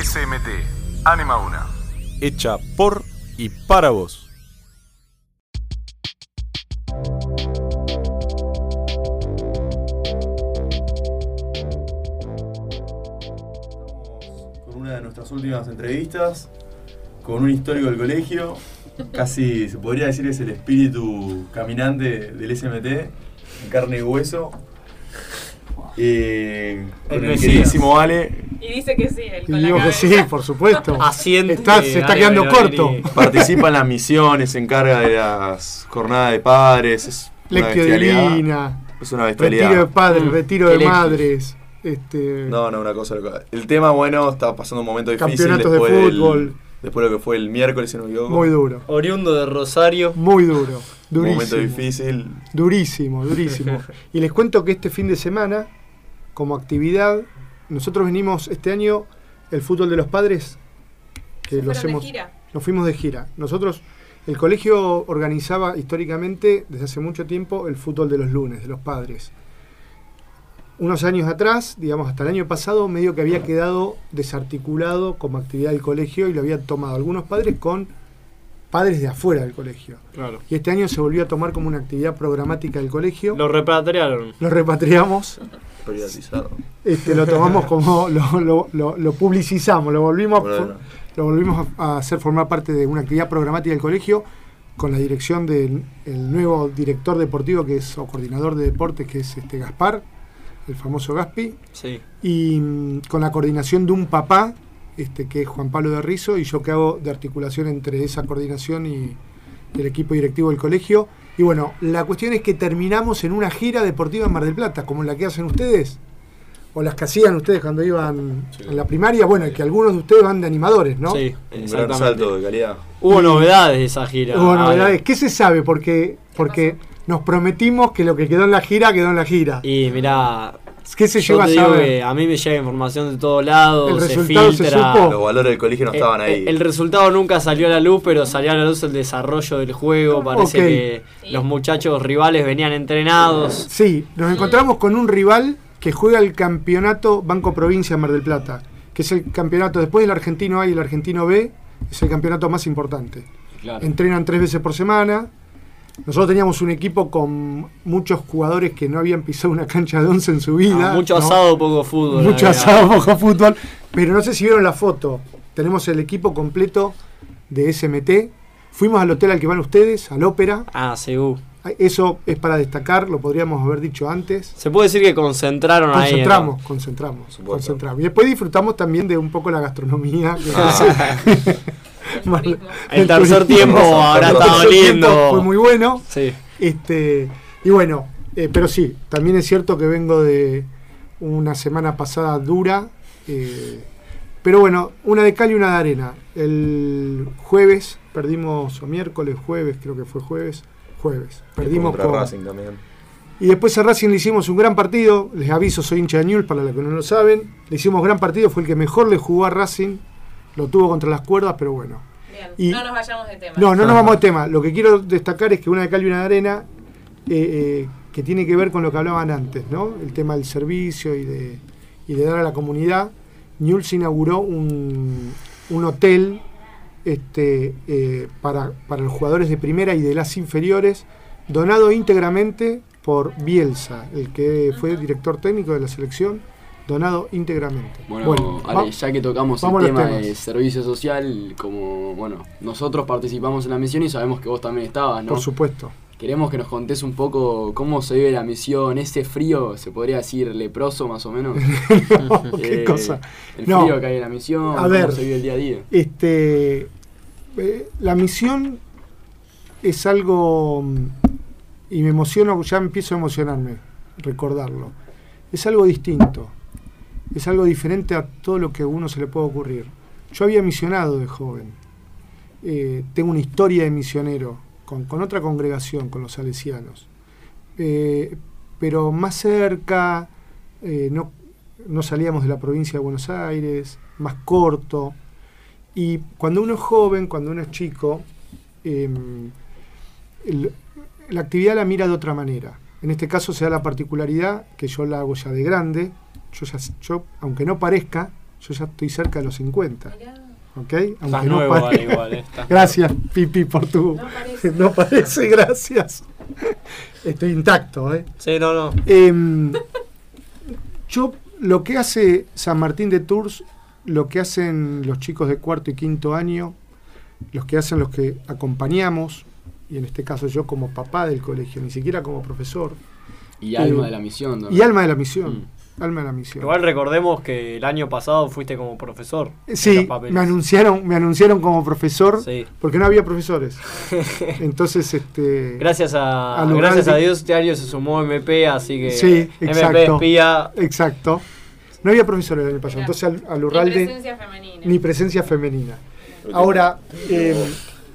SMT, Anima Una. Hecha por y para vos. con una de nuestras últimas entrevistas, con un histórico del colegio, casi se podría decir que es el espíritu caminante del SMT, en carne y hueso. Eh, con El el queridísimo Ale, Y dice que sí, él Y con la digo que sí, por supuesto. Asiente. Está- se está quedando corto. participa en las misiones, se encarga de las jornadas de padres, es una Lectio bestialidad. divina, Es una retiro de bestialidad. padres, Mm, retiro de madres, este, No, no, una cosa. El tema, bueno, está pasando un momento difícil campeonatos de del- fútbol, después de lo que fue el miércoles, si no muy duro, Oriundo de Rosario. muy duro, Un momento durísimo, difícil. durísimo, durísimo. Y les cuento que este fin de semana, como actividad, nosotros venimos este año el fútbol de los padres, que ¿Se lo fueron de hacemos, gira? nos fuimos de gira. Nosotros, el colegio organizaba históricamente, desde hace mucho tiempo, el fútbol de los lunes, de los padres. Unos años atrás, digamos hasta el año pasado, medio que había quedado desarticulado como actividad del colegio y lo habían tomado algunos padres con padres de afuera del colegio. Claro. Y este año se volvió a tomar como una actividad programática del colegio. Lo repatriaron. Lo repatriamos, Privatizado. este, lo tomamos como, lo, lo- lo- lo publicizamos, lo volvimos, Bueno, lo volvimos a, hacer formar parte de una actividad programática del colegio con la dirección del el nuevo director deportivo que es o coordinador de deportes que es este Gaspar, el famoso Gaspi, Sí. y mm, con la coordinación de un papá, este, que es Juan Pablo de Rizo, y yo que hago de articulación entre esa coordinación y el equipo directivo del colegio. Y bueno, la cuestión es que terminamos en una gira deportiva en Mar del Plata, como la que hacen ustedes, o las que hacían ustedes cuando iban en la primaria, bueno, y que algunos de ustedes van de animadores, ¿no? Sí, Un gran salto de calidad. Hubo novedades de esa gira. Hubo novedades. ¿Qué se sabe? Porque, porque nos prometimos que lo que quedó en la gira, quedó en la gira. Y mirá, ¿Qué se yo lleva a saber? que a mí me llega información de todos lados, El se resultado se filtra. supo. Los valores del colegio no estaban Eh, ahí. eh, El resultado nunca salió a la luz, pero salió a la luz el desarrollo del juego. Parece que Sí. los muchachos rivales venían entrenados. Sí, nos encontramos con un rival que juega el campeonato Banco Provincia Mar del Plata, que es el campeonato, después del argentino A y el argentino B, es el campeonato más importante. Claro. Entrenan tres veces por semana. Nosotros teníamos un equipo con muchos jugadores que no habían pisado una cancha de once en su vida. Ah, mucho ¿no? asado, poco fútbol. Mucho había. asado, poco fútbol. Pero no sé si vieron la foto. Tenemos el equipo completo de SMT. Fuimos al hotel al que van ustedes, al ópera. Ah, segú. Eso es para destacar, lo podríamos haber dicho antes. Se puede decir que concentraron ahí. Concentramos, concentramos, concentramos. Y después disfrutamos también de un poco la gastronomía. que- El El tercer tiempo tercer tiempo lindo. Fue muy bueno. Sí. Este, y bueno, eh, pero sí, también es cierto que vengo de una semana pasada dura. eh, pero bueno, una de cal y una de arena. El jueves perdimos, o miércoles, jueves, creo que fue jueves. Jueves. Perdimos Contra con, Racing también. Y después a Racing le hicimos un gran partido. Les aviso, soy hincha de Newell's para los que no lo saben. Le hicimos gran partido, fue el que mejor le jugó a Racing. Lo tuvo contra las cuerdas, pero bueno. Bien, Y- no nos vayamos de tema. No, no nos vamos de tema. Lo que quiero destacar es que una de cal y una de arena, eh, eh, que tiene que ver con lo que hablaban antes, ¿no? El tema del servicio y de, y de dar a la comunidad. Newell's inauguró un, un hotel este, eh, para, para los jugadores de primera y de las inferiores, donado íntegramente por Bielsa, el que fue director técnico de la selección, donado íntegramente. Bueno, Ale, va- ya que tocamos el tema de servicio social, como, bueno, nosotros participamos en la misión y sabemos que vos también estabas, ¿no? por supuesto. Queremos que nos contés un poco cómo se vive la misión, ese frío, se podría decir leproso más o menos. No, qué Eh, cosa. El No. frío que hay en la misión, A cómo ver. se vive el día a día. Este, eh, la misión es algo, mm, y me emociono, ya empiezo a emocionarme, recordarlo. Es algo distinto, es algo diferente a todo lo que a uno se le puede ocurrir. Yo había misionado de joven, Eh, tengo una historia de misionero con, con otra congregación, con los salesianos, Eh, pero más cerca, eh, no, no salíamos de la provincia de Buenos Aires, más corto. Y cuando uno es joven, cuando uno es chico, em, la actividad la mira de otra manera. En este caso se da la particularidad que yo la hago ya de grande. Yo, ya, yo aunque no parezca, yo ya estoy cerca de los 50. Mirá, ¿Ok? Estás no nuevo, pare- vale, igual, estás Gracias, Pipi, por tu. No parece. No parece, gracias. Estoy intacto, ¿eh? Sí, no, no. Em, yo, lo que hace San Martín de Tours, lo que hacen los chicos de cuarto y quinto año, los que hacen los que acompañamos, y en este caso yo como papá del colegio, ni siquiera como profesor, Y alma Eh, de la misión. ¿no? y alma de la misión. Mm. Alma de la misión. Igual recordemos que el año pasado fuiste como profesor. Sí, me anunciaron, me anunciaron como profesor Sí. porque no había profesores. Entonces, este. Gracias a, gracias a Dios este año se sumó MP, así que Sí, MP exacto. espía. Exacto. No había profesores el año pasado. Entonces al, al Ni Urralde presencia femenina. ni presencia femenina. Ahora, eh,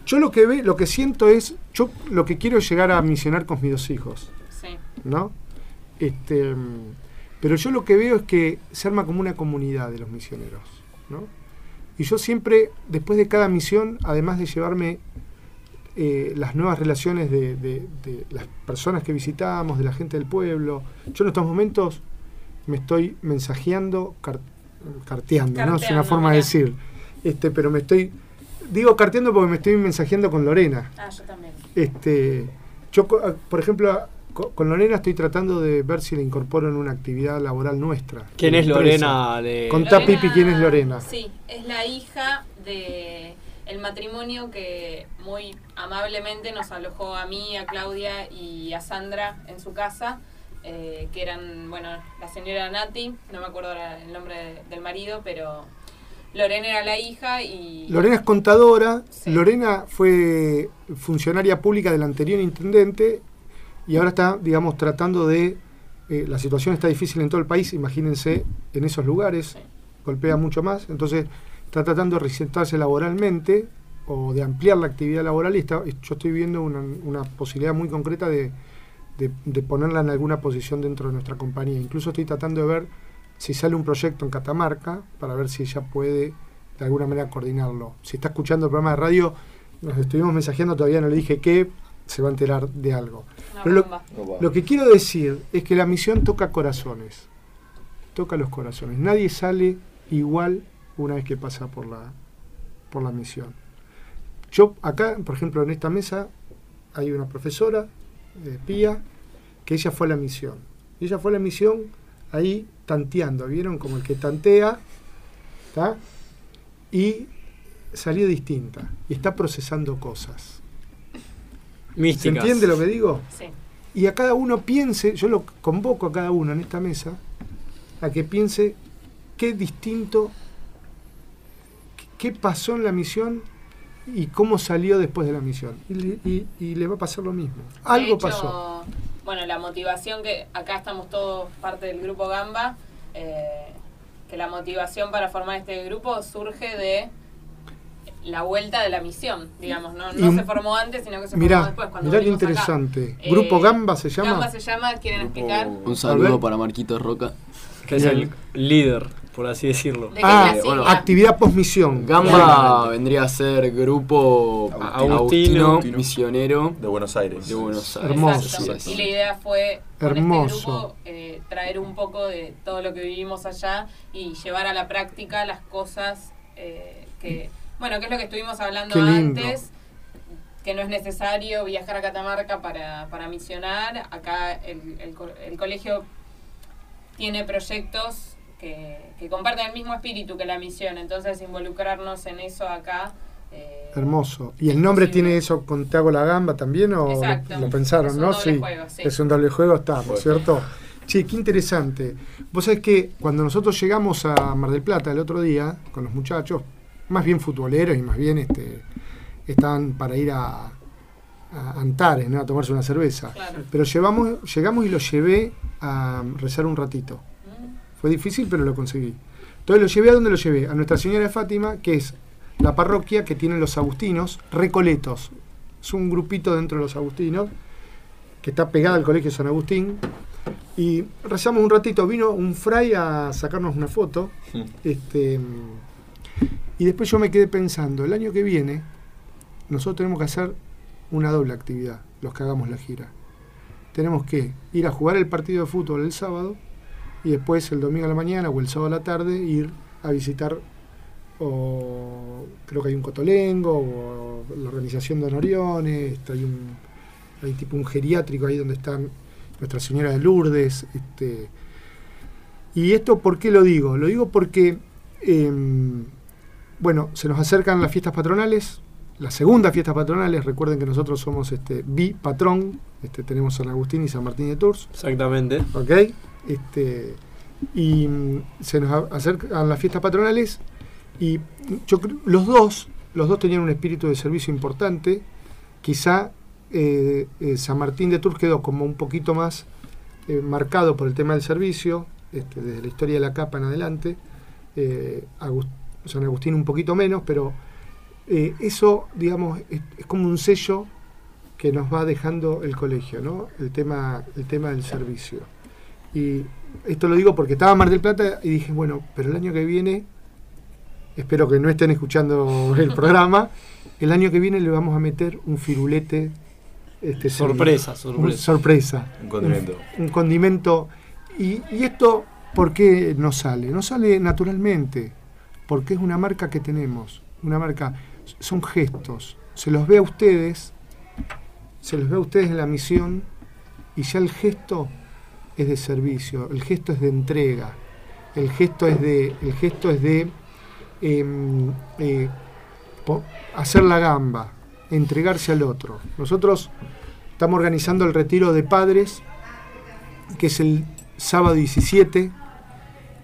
yo lo que ve, lo que siento es, yo lo que quiero es llegar a misionar con mis dos hijos, Sí. ¿no? Este, pero yo lo que veo es que se arma como una comunidad de los misioneros, ¿no? Y yo siempre, después de cada misión, además de llevarme eh, las nuevas relaciones de, de- de las personas que visitamos, de la gente del pueblo, yo en estos momentos me estoy mensajeando, car- carteando, ¿no? Es una forma de decir. Este, pero me estoy, digo carteando porque me estoy mensajeando con Lorena. Ah, yo también. Este, yo, co- ah, por ejemplo, co- con Lorena estoy tratando de ver si la incorporo en una actividad laboral nuestra. ¿Quién es. Lorena? De... Contá, Lorena- Pipi, quién es Lorena. Sí, es la hija de el matrimonio que muy amablemente nos alojó a mí, a Claudia y a Sandra en su casa, eh, que eran, bueno, la señora Nati, no me acuerdo el nombre de- del marido, pero Lorena era la hija y... Lorena es contadora, Sí. Lorena fue funcionaria pública del anterior intendente y ahora está, digamos, tratando de... eh, la situación está difícil en todo el país, imagínense en esos lugares, Sí. golpea mucho más, entonces está tratando de reinsertarse laboralmente o de ampliar la actividad laboral y está- yo estoy viendo una, una posibilidad muy concreta de, de- de ponerla en alguna posición dentro de nuestra compañía. Incluso estoy tratando de ver si sale un proyecto en Catamarca para ver si ella puede de alguna manera coordinarlo. Si está escuchando el programa de radio, nos estuvimos mensajeando, todavía no le dije qué, se va a enterar de algo. Una Pero lo- que quiero decir es que la misión toca corazones. Toca los corazones. Nadie sale igual una vez que pasa por la, por la misión. Yo acá, por ejemplo, en esta mesa hay una profesora, eh, Pía, que ella fue a la misión. Y ella fue a la misión ahí tanteando, ¿vieron? Como el que tantea, ¿está? Y salió distinta. Y está procesando cosas. ¿Se Místicas. entiende lo que digo? Sí. y a cada uno piense, yo lo convoco a cada uno en esta mesa, a que piense qué distinto, qué- pasó en la misión y cómo salió después de la misión. Y, le- y- y le va a pasar lo mismo. De Algo hecho, pasó. Bueno, la motivación que acá estamos todos parte del grupo Gamba, eh, que la motivación para formar este grupo surge de la vuelta de la misión, digamos, no, no Y- se formó antes, sino que se formó después. Cuando mirá qué acá. interesante. Eh, ¿Grupo Gamba se llama? Gamba se llama, ¿quieren Grupo- explicar? Un saludo para Marquitos Roca. Que es el líder, por así decirlo. ¿De qué Ah, bueno, sigla? Actividad posmisión. Gamba vendría a ser grupo Agustino. Agustino, Agustino. misionero De Buenos Aires. de Buenos Aires. Hermoso. Exacto. Y la idea fue con Hermoso. este grupo eh, traer un poco de todo lo que vivimos allá y llevar a la práctica las cosas eh, que, bueno, que es lo que estuvimos hablando Qué lindo. antes, que no es necesario viajar a Catamarca para, para misionar. Acá el, el el colegio tiene proyectos que, que comparten el mismo espíritu que la misión, entonces involucrarnos en eso acá. eh, Hermoso. ¿Y el nombre tiene eso con Te hago la gamba también o lo- Exacto. lo, pensaron, Es un no? doble juego, sí. Es un doble juego, está, ¿no es cierto? Sí, qué interesante. Vos sabés que cuando nosotros llegamos a Mar del Plata el otro día con los muchachos, más bien futboleros y más bien este estaban para ir a, a Antares, ¿no? a tomarse una cerveza. Claro. Pero llevamos, llegamos y los llevé a rezar un ratito. Fue difícil, pero lo conseguí. Entonces lo llevé a donde lo llevé, a Nuestra Señora de Fátima, que es la parroquia que tienen los agustinos, Recoletos. Es un grupito dentro de los agustinos, que está pegada al colegio San Agustín. Y rezamos un ratito, vino un fray a sacarnos una foto. Este, y después yo me quedé pensando, el año que viene, nosotros tenemos que hacer una doble actividad, los que hagamos la gira. Tenemos que ir a jugar el partido de fútbol el sábado y después el domingo a la mañana o el sábado a la tarde ir a visitar, o creo que hay un cotolengo, o la organización de Honoriones, este, hay un hay tipo un geriátrico ahí donde están Nuestra Señora de Lourdes. Este, y esto, ¿por qué lo digo? Lo digo porque, em, bueno, se nos acercan las fiestas patronales, las segundas fiestas patronales, recuerden que nosotros somos este bipatrón, este, tenemos San Agustín y San Martín de Tours, Exactamente. ¿ok? Este, y mm, se nos acercan las fiestas patronales y yo los dos, los dos tenían un espíritu de servicio importante, quizá eh, eh, San Martín de Tours quedó como un poquito más eh, marcado por el tema del servicio, este, desde la historia de la capa en adelante, San Agustín un poquito menos, pero eso, digamos, es, es como un sello que nos va dejando el colegio, ¿no? El tema, el tema del servicio. Y esto lo digo porque estaba en Mar del Plata y dije, bueno, pero el año que viene, espero que no estén escuchando el programa, el año que viene le vamos a meter un firulete. Este, Sorpresa, servido. Un sorpresa. sorpresa. Un condimento. Un, un condimento. Y, y esto, ¿por qué no sale? No sale naturalmente, porque es una marca que tenemos. Una marca, son gestos. Se los ve a ustedes, se los ve a ustedes en la misión, y ya el gesto es de servicio, el gesto es de entrega, el gesto es de, el gesto es de em, eh, hacer la gamba, entregarse al otro. Nosotros estamos organizando el retiro de padres, que es el sábado 17.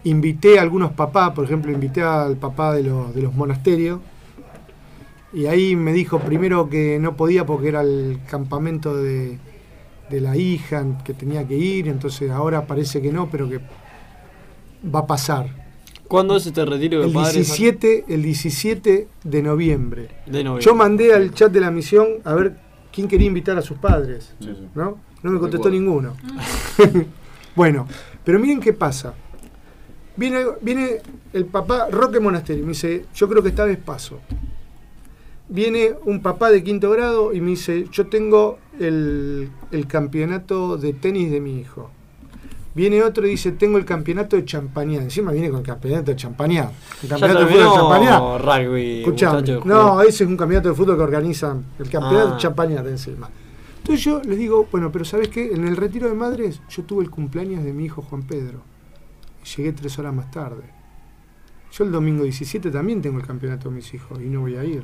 Invité a algunos papás, por ejemplo, invité al papá de los, de los monasterios, y ahí me dijo primero que no podía porque era el campamento de, de la hija que tenía que ir, entonces ahora parece que no, pero que va a pasar. ¿Cuándo es este retiro de El padres? 17, el 17 de noviembre. De noviembre. Yo mandé al chat de la misión a ver quién quería invitar a sus padres, Sí, sí. ¿no? No me contestó ninguno. bueno, pero miren qué pasa. Viene, viene el papá Roque Monasterio y me dice, yo creo que esta vez paso. Viene un papá de quinto grado y me dice, yo tengo el, el campeonato de tenis de mi hijo. Viene otro y dice, tengo el campeonato de champañá. Encima viene con el campeonato de champañá. El campeonato de fútbol de champañá. terminó rugby. Escuchame, no, ese es un campeonato de fútbol que organizan el campeonato Ah. de encima. Entonces yo les digo, bueno, pero ¿sabes qué? En el retiro de madres yo tuve el cumpleaños de mi hijo Juan Pedro. Y llegué tres horas más tarde. Yo el domingo 17 también tengo el campeonato de mis hijos y no voy a ir.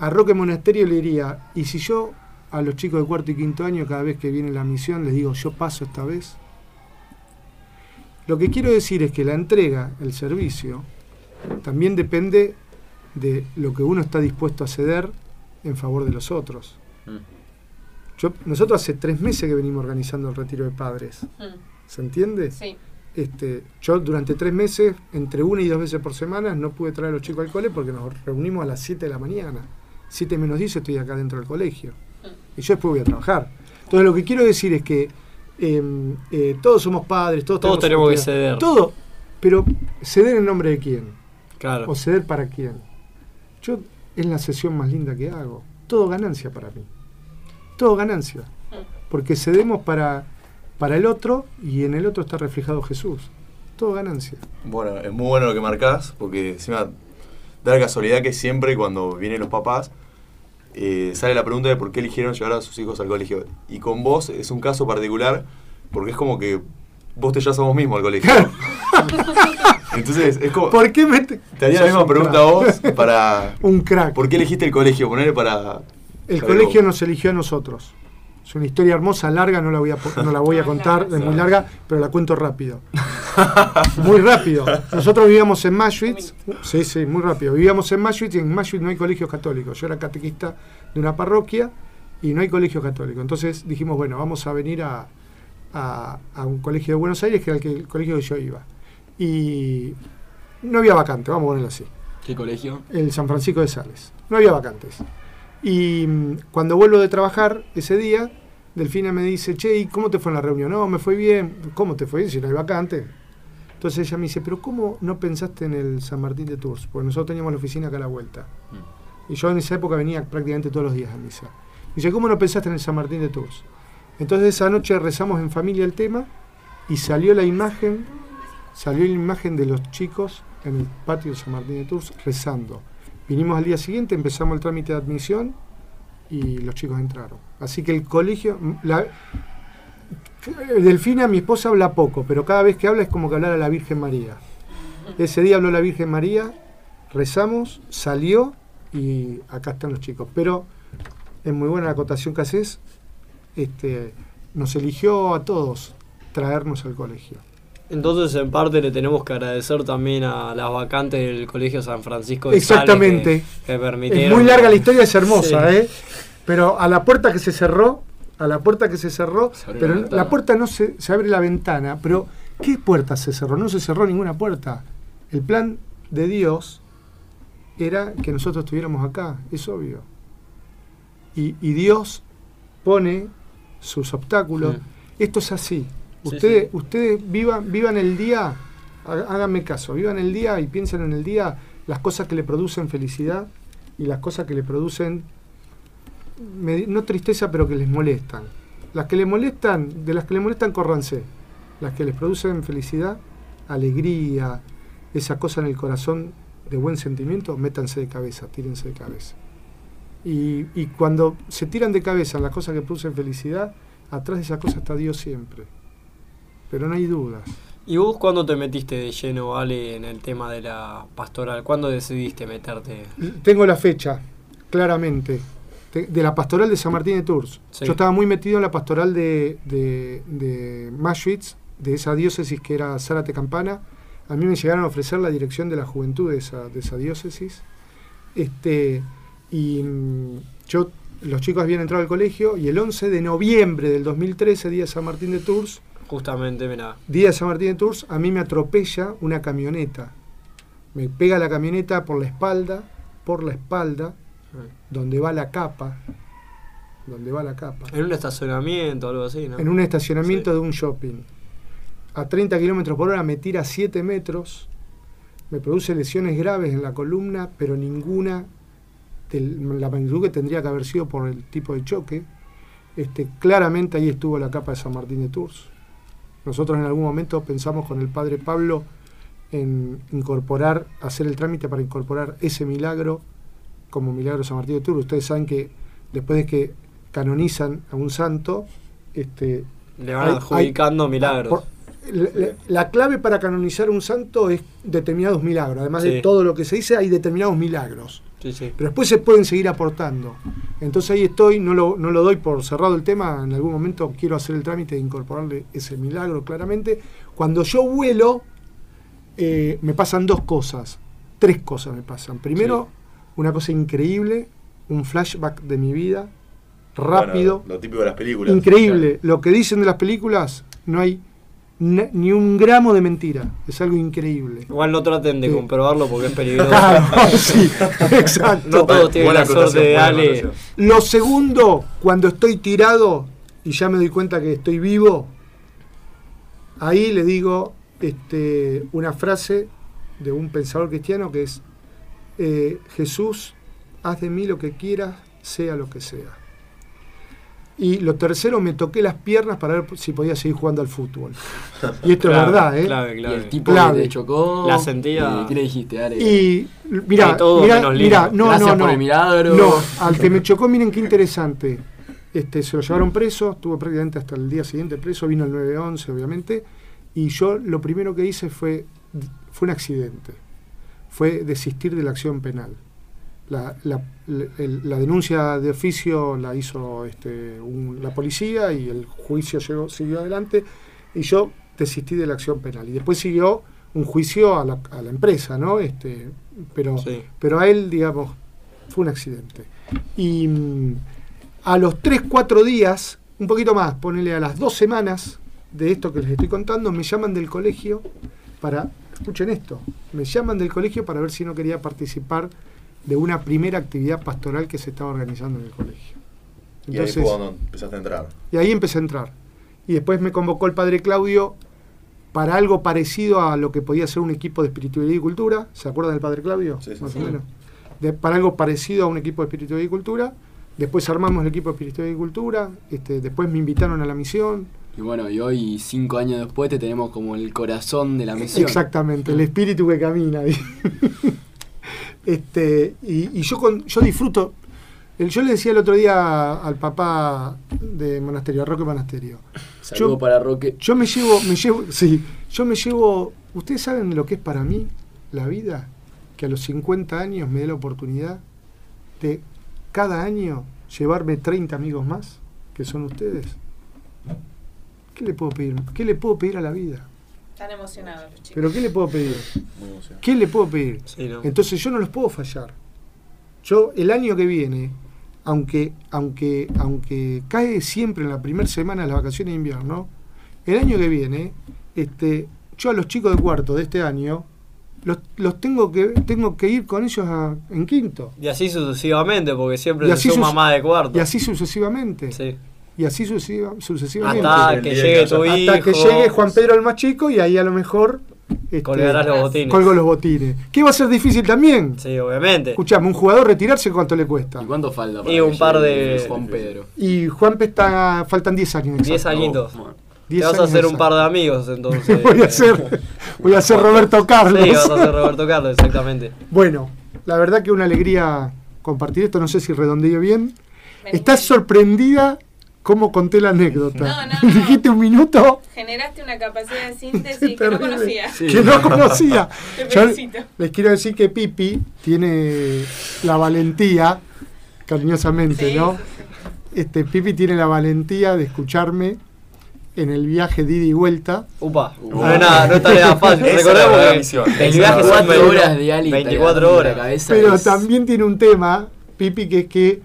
A Roque Monasterio le diría, ¿y si yo a los chicos de cuarto y quinto año cada vez que viene la misión les digo, yo paso esta vez? Lo que quiero decir es que la entrega, el servicio, también depende de lo que uno está dispuesto a ceder en favor de los otros. Mm. Yo, nosotros hace tres meses que venimos organizando el retiro de padres. Mm, ¿Se entiende? Sí. Este, yo durante tres meses, entre una y dos veces por semana, no pude traer a los chicos al cole porque nos reunimos a las 7 de la mañana. 7 menos 10 estoy acá dentro del colegio. Y yo después voy a trabajar. Entonces lo que quiero decir es que eh, eh, todos somos padres, todos, Todos tenemos que ceder. Todo. Pero ceder en nombre de quién? Claro. ¿O ceder para quién? Yo es la sesión más linda que hago. Todo ganancia para mí. Todo ganancia. Porque cedemos para, para el otro y en el otro está reflejado Jesús. Todo ganancia. Bueno, es muy bueno lo que marcás, porque encima da la casualidad que siempre cuando vienen los papás eh, sale la pregunta de por qué eligieron llevar a sus hijos al colegio. Y con vos es un caso particular, porque es como que vos te llevas a vos mismo al colegio. Entonces, es como. ¿Por qué me te, Te haría la misma un pregunta crack. a vos para. Un crack. ¿Por qué elegiste el colegio? Ponerle para. El colegio vos. nos eligió a nosotros. Es una historia hermosa, larga, no la voy a, no la voy a contar, es muy larga, pero la cuento rápido. muy rápido. Nosotros vivíamos en Maschwitz, sí, sí, muy rápido. Vivíamos en Maschwitz y en Maschwitz no hay colegios católicos. Yo era catequista de una parroquia y no hay colegio católico. Entonces dijimos, bueno, vamos a venir a, a- a un colegio de Buenos Aires, que era el, que- el colegio que yo iba. Y no había vacante, vamos a ponerlo así ¿Qué colegio? el San Francisco de Sales. No había vacantes. Y mm, cuando vuelvo de trabajar ese día, Delfina me dice, che, ¿y cómo te fue en la reunión? No, me fue bien. ¿Cómo te fue? Si no hay vacante. Entonces ella me dice, pero ¿cómo no pensaste en el San Martín de Tours? Porque nosotros teníamos la oficina acá a la vuelta. Y yo en esa época venía prácticamente todos los días a misa. Me dice, ¿cómo no pensaste en el San Martín de Tours? Entonces esa noche rezamos en familia el tema y salió la imagen, salió la imagen de los chicos en el patio de San Martín de Tours rezando. Vinimos al día siguiente, empezamos el trámite de admisión y los chicos entraron. Así que el colegio, la, Delfina, mi esposa, habla poco, pero cada vez que habla es como que hablar a la Virgen María. Ese día habló la Virgen María, rezamos, salió y acá están los chicos. Pero es muy buena la acotación que haces. Este, nos eligió a todos traernos al colegio. Entonces, en parte, le tenemos que agradecer también a las vacantes del Colegio San Francisco de Exactamente. Sales que, que permitieron. Es muy larga la historia, es hermosa, Sí. ¿eh? Pero a la puerta que se cerró, a la puerta que se cerró, Se pero la puerta no se, se abre la ventana, pero ¿qué puerta se cerró? No se cerró ninguna puerta. El plan de Dios era que nosotros estuviéramos acá, es obvio. Y, y Dios pone sus obstáculos. Sí. Esto es así. Sí, Ustedes, sí. ustedes vivan, vivan el día, há- háganme caso, vivan el día y piensen en el día las cosas que le producen felicidad y las cosas que le producen, me- no tristeza, pero que les molestan. Las que le molestan, de las que le molestan, córranse. Las que les producen felicidad, alegría, esa cosa en el corazón de buen sentimiento, métanse de cabeza, tírense de cabeza. Y, y cuando se tiran de cabeza las cosas que producen felicidad, atrás de esa cosa está Dios siempre. Pero no hay dudas. ¿Y vos cuándo te metiste de lleno, Ale, en el tema de la pastoral? ¿Cuándo decidiste meterte? Tengo la fecha, claramente, de, de la pastoral de San Martín de Tours. Sí. Yo estaba muy metido en la pastoral de, de, de Maschwitz, de esa diócesis que era Zárate Campana. A mí me llegaron a ofrecer la dirección de la juventud de esa, de esa diócesis. Este, y mm, yo, los chicos habían entrado al colegio y el 11 de noviembre del 2013, día de San Martín de Tours, Justamente, mira. Día de San Martín de Tours, a mí me atropella una camioneta. Me pega la camioneta por la espalda, por la espalda, donde va la capa, donde va la capa, En un estacionamiento algo así, ¿no? en un estacionamiento Sí. de un shopping. A 30 kilómetros por hora me tira 7 metros, me produce lesiones graves en la columna, pero ninguna de la magnitud que tendría que haber sido por el tipo de choque. Este, claramente ahí estuvo la capa de San Martín de Tours. Nosotros en algún momento pensamos con el padre Pablo en incorporar, hacer el trámite para incorporar ese milagro como milagro San Martín de Tours. Ustedes saben que después de que canonizan a un santo, este, Le van hay- adjudicando hay- milagros. por- la, la- la clave para canonizar un santo es determinados milagros. Además de todo lo que se dice, hay determinados milagros. Sí, sí. Pero después se pueden seguir aportando. Entonces ahí estoy, no lo, no lo doy por cerrado el tema, en algún momento quiero hacer el trámite de incorporarle ese milagro claramente. Cuando yo vuelo, eh, me pasan dos cosas, tres cosas me pasan. Primero, una cosa increíble, un flashback de mi vida, rápido, Bueno, lo típico de las películas. increíble. Lo que dicen de las películas, no hay ni un gramo de mentira, es algo increíble. Igual no traten de Sí. comprobarlo porque es peligroso. Claro, sí, exacto. No todos tienen Buena la suerte de Ale. Lo segundo, cuando estoy tirado y ya me doy cuenta que estoy vivo, ahí le digo este, una frase de un pensador cristiano que es, eh, Jesús, haz de mí lo que quieras, sea lo que sea. Y lo tercero, me toqué las piernas para ver si podía seguir jugando al fútbol. Y esto Clave, es verdad, ¿eh? Clave, Y clave. el tipo Clave. que te chocó. La sentía- ¿y ¿Qué le dijiste, Ale? Y mira, Hay todo no, Gracias no, no. por el milagro. No, al que me chocó, miren qué interesante. Este, se lo llevaron preso, estuvo prácticamente hasta el día siguiente preso, vino el 911, obviamente, y yo lo primero que hice fue, fue un accidente, fue desistir de la acción penal. La, la- la- el- la denuncia de oficio la hizo este, un- la policía y el juicio llegó, siguió adelante y yo desistí de la acción penal. Y después siguió un juicio a la, a la empresa, ¿no? Este, pero, Sí. pero a él, digamos, fue un accidente. Y mm, a los 3, 4 días, un poquito más, ponele a las dos semanas de esto que les estoy contando, me llaman del colegio para, escuchen esto, me llaman del colegio para ver si no quería participar de una primera actividad pastoral que se estaba organizando en el colegio. Y ahí fue empezaste a entrar. y ahí empecé a entrar. Y después me convocó el padre Claudio para algo parecido a lo que podía ser un equipo de espiritualidad y cultura. ¿Se acuerdan del padre Claudio? Sí, sí, Más sí. o menos. De- para algo parecido a un equipo de espiritualidad y cultura. Después armamos el equipo de espiritualidad y cultura. Este, después me invitaron a la misión. Y bueno, y hoy, cinco años después, te tenemos como el corazón de la misión. Exactamente, el espíritu que camina. este, y, y yo, con, yo disfruto. el- Yo le decía el otro día al papá de Monasterio, a Roque Monasterio. Saludo Yo- para Roque. Yo me llevo, me llevo, sí, yo me llevo. ¿Ustedes saben lo que es para mí la vida? Que a los 50 años me dé la oportunidad de cada año llevarme 30 amigos más, que son ustedes. ¿Qué le puedo pedir? ¿Qué le puedo pedir a la vida? Están emocionados los chicos. ¿Pero qué le puedo pedir? Muy. ¿Qué le puedo pedir? Sí, ¿no? Entonces yo no los puedo fallar. Yo el año que viene, aunque, aunque, aunque cae siempre en la primera semana de las vacaciones de invierno, el año que viene, este, yo a los chicos de cuarto de este año, los, los tengo que tengo que ir con ellos a- en quinto. Y así sucesivamente, porque siempre Y se suma más de cuarto. Y así sucesivamente. Sí. Y así sucesiva- sucesivamente. Hasta que llegue tu hijo. Hasta que llegue Juan Pedro el más chico y ahí a lo mejor este, Colgarás los botines. colgo los botines. Que va a ser difícil también. Sí, obviamente. Escuchame, un jugador retirarse cuánto le cuesta. ¿Y cuánto falta? para Y un par de- Juan Pedro. Y Juanpe está. faltan 10 años. 10 exacto. añitos. Bueno, Te 10 vas a hacer un par de amigos, entonces. voy a hacer, voy a hacer Roberto Carlos. Sí, vas a ser Roberto Carlos, exactamente. Bueno, la verdad que una alegría compartir esto. No sé si redondeé bien. ¿Estás sorprendida cómo conté la anécdota? No, no, no. Dijiste un minuto Generaste una capacidad de síntesis que no conocía. Sí. que no conocía. Te Yo felicito. les quiero decir que Pipi tiene la valentía, cariñosamente, Sí, ¿no? Este, Pipi tiene la valentía de escucharme en el viaje de ida y vuelta. Upa, no es nada, no es tarea fácil. Recordemos que misión. el viaje son la cuatro 20 horas de Ali. 24 horas. Pero también tiene un tema, Pipi, que es que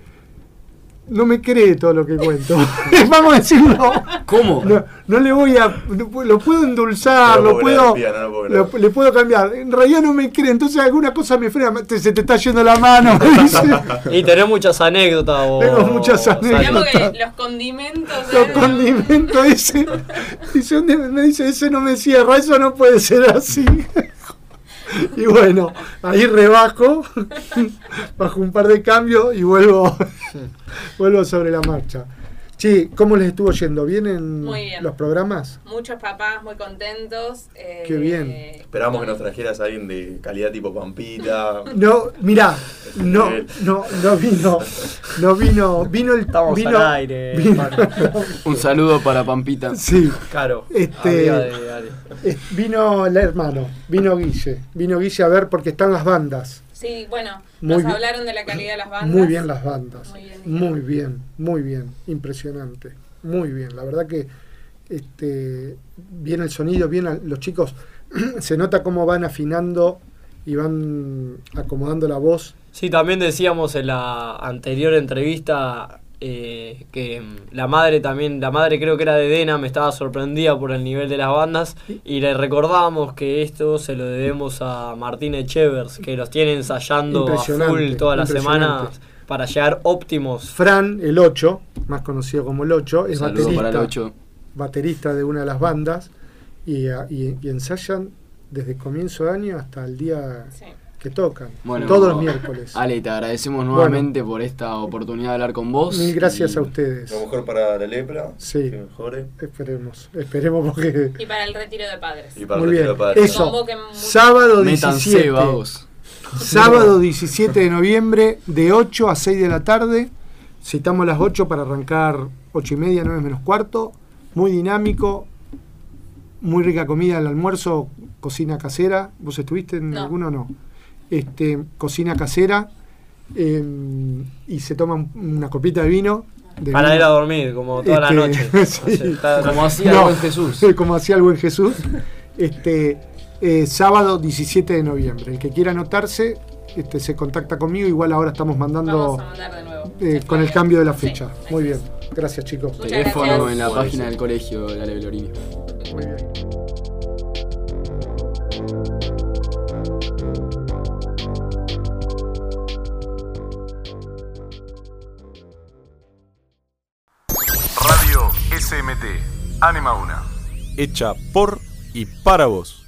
no me cree todo lo que cuento. Vamos a decirlo. ¿Cómo? No, no le voy a. no lo puedo endulzar, No lo lo puedo puedo. Pía, lo puedo creer. lo- le puedo cambiar. En realidad no me cree, entonces alguna cosa me frena. te- se te está yendo la mano. Y tenés muchas anécdotas. O, Tengo muchas anécdotas. Los condimentos. Los ¿eh? condimentos, dice. dice me dice, ese no me cierra, eso no puede ser así. Y bueno, ahí rebajo, bajo un par de cambios y vuelvo, vuelvo sobre la marcha. Sí, ¿cómo les estuvo yendo? ¿Bien en Muy bien. los programas? Muchos papás muy contentos. eh, Qué bien. Esperábamos que nos trajeras a alguien de calidad tipo Pampita. No, mirá, no, no, no vino, no vino, vino el Estamos vino, al aire. vino-. Un saludo para Pampita. sí, Claro. Este- amiga de Ale. eh, vino el hermano, vino Guille, vino Guille a ver porque están las bandas. Sí, bueno, Muy nos bien. hablaron de la calidad de las bandas. Muy bien las bandas. Muy bien. Muy bien, muy bien. Impresionante. Muy bien. La verdad que este, bien el sonido, bien los chicos. se nota cómo van afinando y van acomodando la voz. Sí, también decíamos en la anterior entrevista eh, que la madre también, la madre creo que era de Dena, me estaba sorprendida por el nivel de las bandas y le recordábamos que esto se lo debemos a Martín Echevers, que los tiene ensayando a full todas las impresionante. semanas para llegar óptimos. Fran, el 8, más conocido como el 8, es Saludo para el baterista, 8. baterista de una de las bandas y, a- y- y ensayan desde comienzo de año hasta el día Sí. Que tocan. Bueno, todos los miércoles. Ale, te agradecemos nuevamente por esta oportunidad de hablar con vos. Mil gracias y a ustedes. Lo mejor para la lepra. Sí. Que mejore. Esperemos, esperemos porque... Y para el retiro de padres. Y para Muy el retiro bien. de padres. Eso. Sábado Métanse, 17. vagos. Sábado 17 de noviembre, de 8 a 6 de la tarde. Citamos las 8 para arrancar 8 y media, 9 menos cuarto. Muy dinámico, muy rica comida al almuerzo, cocina casera. ¿Vos estuviste en No. alguno o no? Este, cocina casera. eh, y se toma un- una copita de vino. de Para vino. ir a dormir, como toda la Este, noche. sí. O sea, está- Como hacía No. el buen Jesús. como hacía el buen Jesús. Este, eh, sábado 17 de noviembre. El que quiera anotarse este, se contacta conmigo. Igual ahora estamos mandando Vamos a mandar de nuevo. eh, con el cambio de la fecha. sí, Muy bien. Gracias chicos. Muchas Teléfono gracias. en la página del colegio de Ale Belorini. Muy bien. SMT. Anima una. Hecha por y para vos.